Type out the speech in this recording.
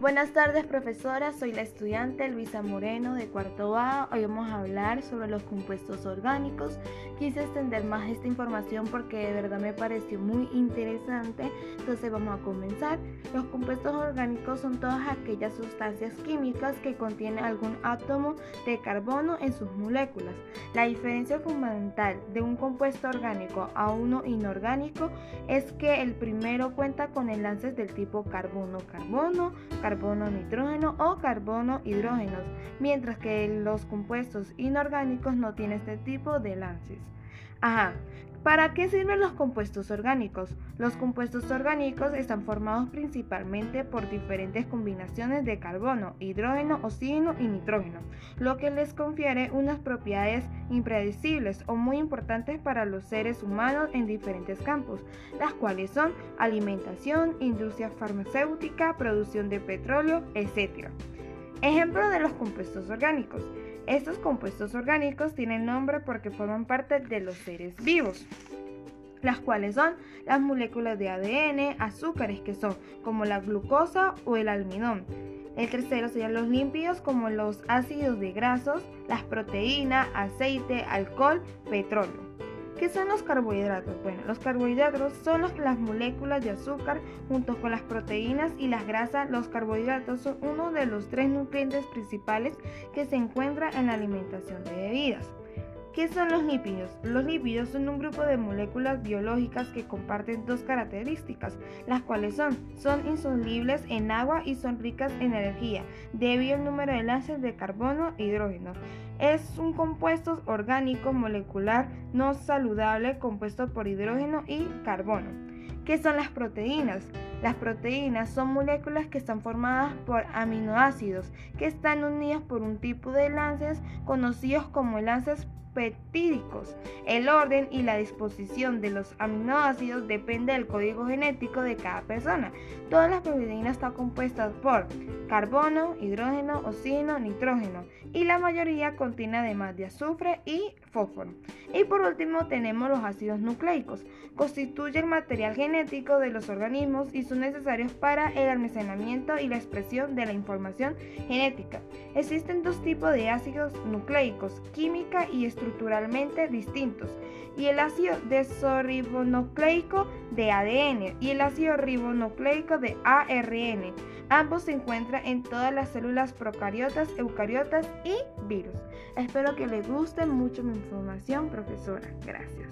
Buenas tardes, profesora. Soy la estudiante Luisa Moreno de cuarto A. Hoy vamos a hablar sobre los compuestos orgánicos. Quise extender más esta información porque de verdad me pareció muy interesante. Entonces vamos a comenzar. Los compuestos orgánicos son todas aquellas sustancias químicas que contienen algún átomo de carbono en sus moléculas. La diferencia fundamental de un compuesto orgánico a uno inorgánico es que el primero cuenta con enlaces del tipo carbono-carbono, carbono-nitrógeno o carbono-hidrógenos, mientras que los compuestos inorgánicos no tienen este tipo de enlaces. Ajá, ¿Para qué sirven los compuestos orgánicos? Los compuestos orgánicos están formados principalmente por diferentes combinaciones de carbono, hidrógeno, oxígeno y nitrógeno, lo que les confiere unas propiedades impredecibles o muy importantes para los seres humanos en diferentes campos, las cuales son alimentación, industria farmacéutica, producción de petróleo, etc. Ejemplo de los compuestos orgánicos. Estos compuestos orgánicos tienen nombre porque forman parte de los seres vivos, las cuales son las moléculas de ADN, azúcares que son como la glucosa o el almidón. El tercero serían los lípidos como los ácidos de grasos, las proteínas, aceite, alcohol, petróleo. ¿Qué son los carbohidratos? Bueno, los carbohidratos son las moléculas de azúcar junto con las proteínas y las grasas. Los carbohidratos son uno de los tres nutrientes principales que se encuentran en la alimentación de bebidas. ¿Qué son los lípidos? Los lípidos son un grupo de moléculas biológicas que comparten dos características, las cuales son, son insolubles en agua y son ricas en energía, debido al número de enlaces de carbono e hidrógeno. Es un compuesto orgánico molecular no saludable compuesto por hidrógeno y carbono. ¿Qué son las proteínas? Las proteínas son moléculas que están formadas por aminoácidos que están unidos por un tipo de enlaces conocidos como enlaces peptídicos. El orden y la disposición de los aminoácidos depende del código genético de cada persona. Todas las proteínas están compuestas por carbono, hidrógeno, oxígeno, nitrógeno y la mayoría contiene además de azufre y fósforo. Y por último tenemos los ácidos nucleicos. Constituyen material genético de los organismos y son necesarios para el almacenamiento y la expresión de la información genética. Existen dos tipos de ácidos nucleicos, química y estructuralmente distintos, y el ácido desoxirribonucleico de ADN y el ácido ribonucleico de ARN. Ambos se encuentran en todas las células procariotas, eucariotas y virus. Espero que les guste mucho mi información, profesora. Gracias.